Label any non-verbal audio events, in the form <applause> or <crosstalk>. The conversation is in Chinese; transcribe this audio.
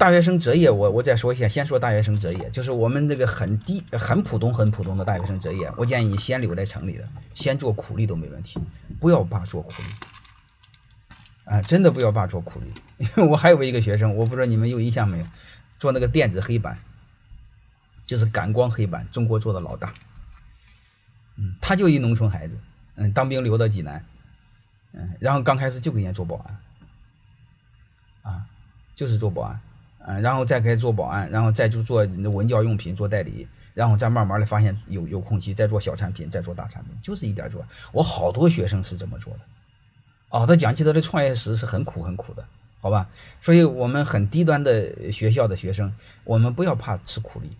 大学生择业，我我再说一下，先说大学生择业，就是我们这个很低、很普通、很普通的大学生择业，我建议你先留在城里的，先做苦力都没问题，不要怕做苦力。啊，真的不要怕做苦力，因 <laughs> 为我还有一个学生，我不知道你们有印象没有，做那个电子黑板，就是感光黑板，中国做的老大。嗯，他就一农村孩子，嗯，当兵留到济南，嗯，然后刚开始就给人家做保安，啊，就是做保安，嗯，然后再开始做保安，然后再就做文教用品做代理，然后再慢慢的发现有有空隙，再做小产品，再做大产品，就是一点做。我好多学生是这么做的。哦，他讲起他的创业史是很苦很苦的，好吧？所以我们很低端的学校的学生，我们不要怕吃苦力。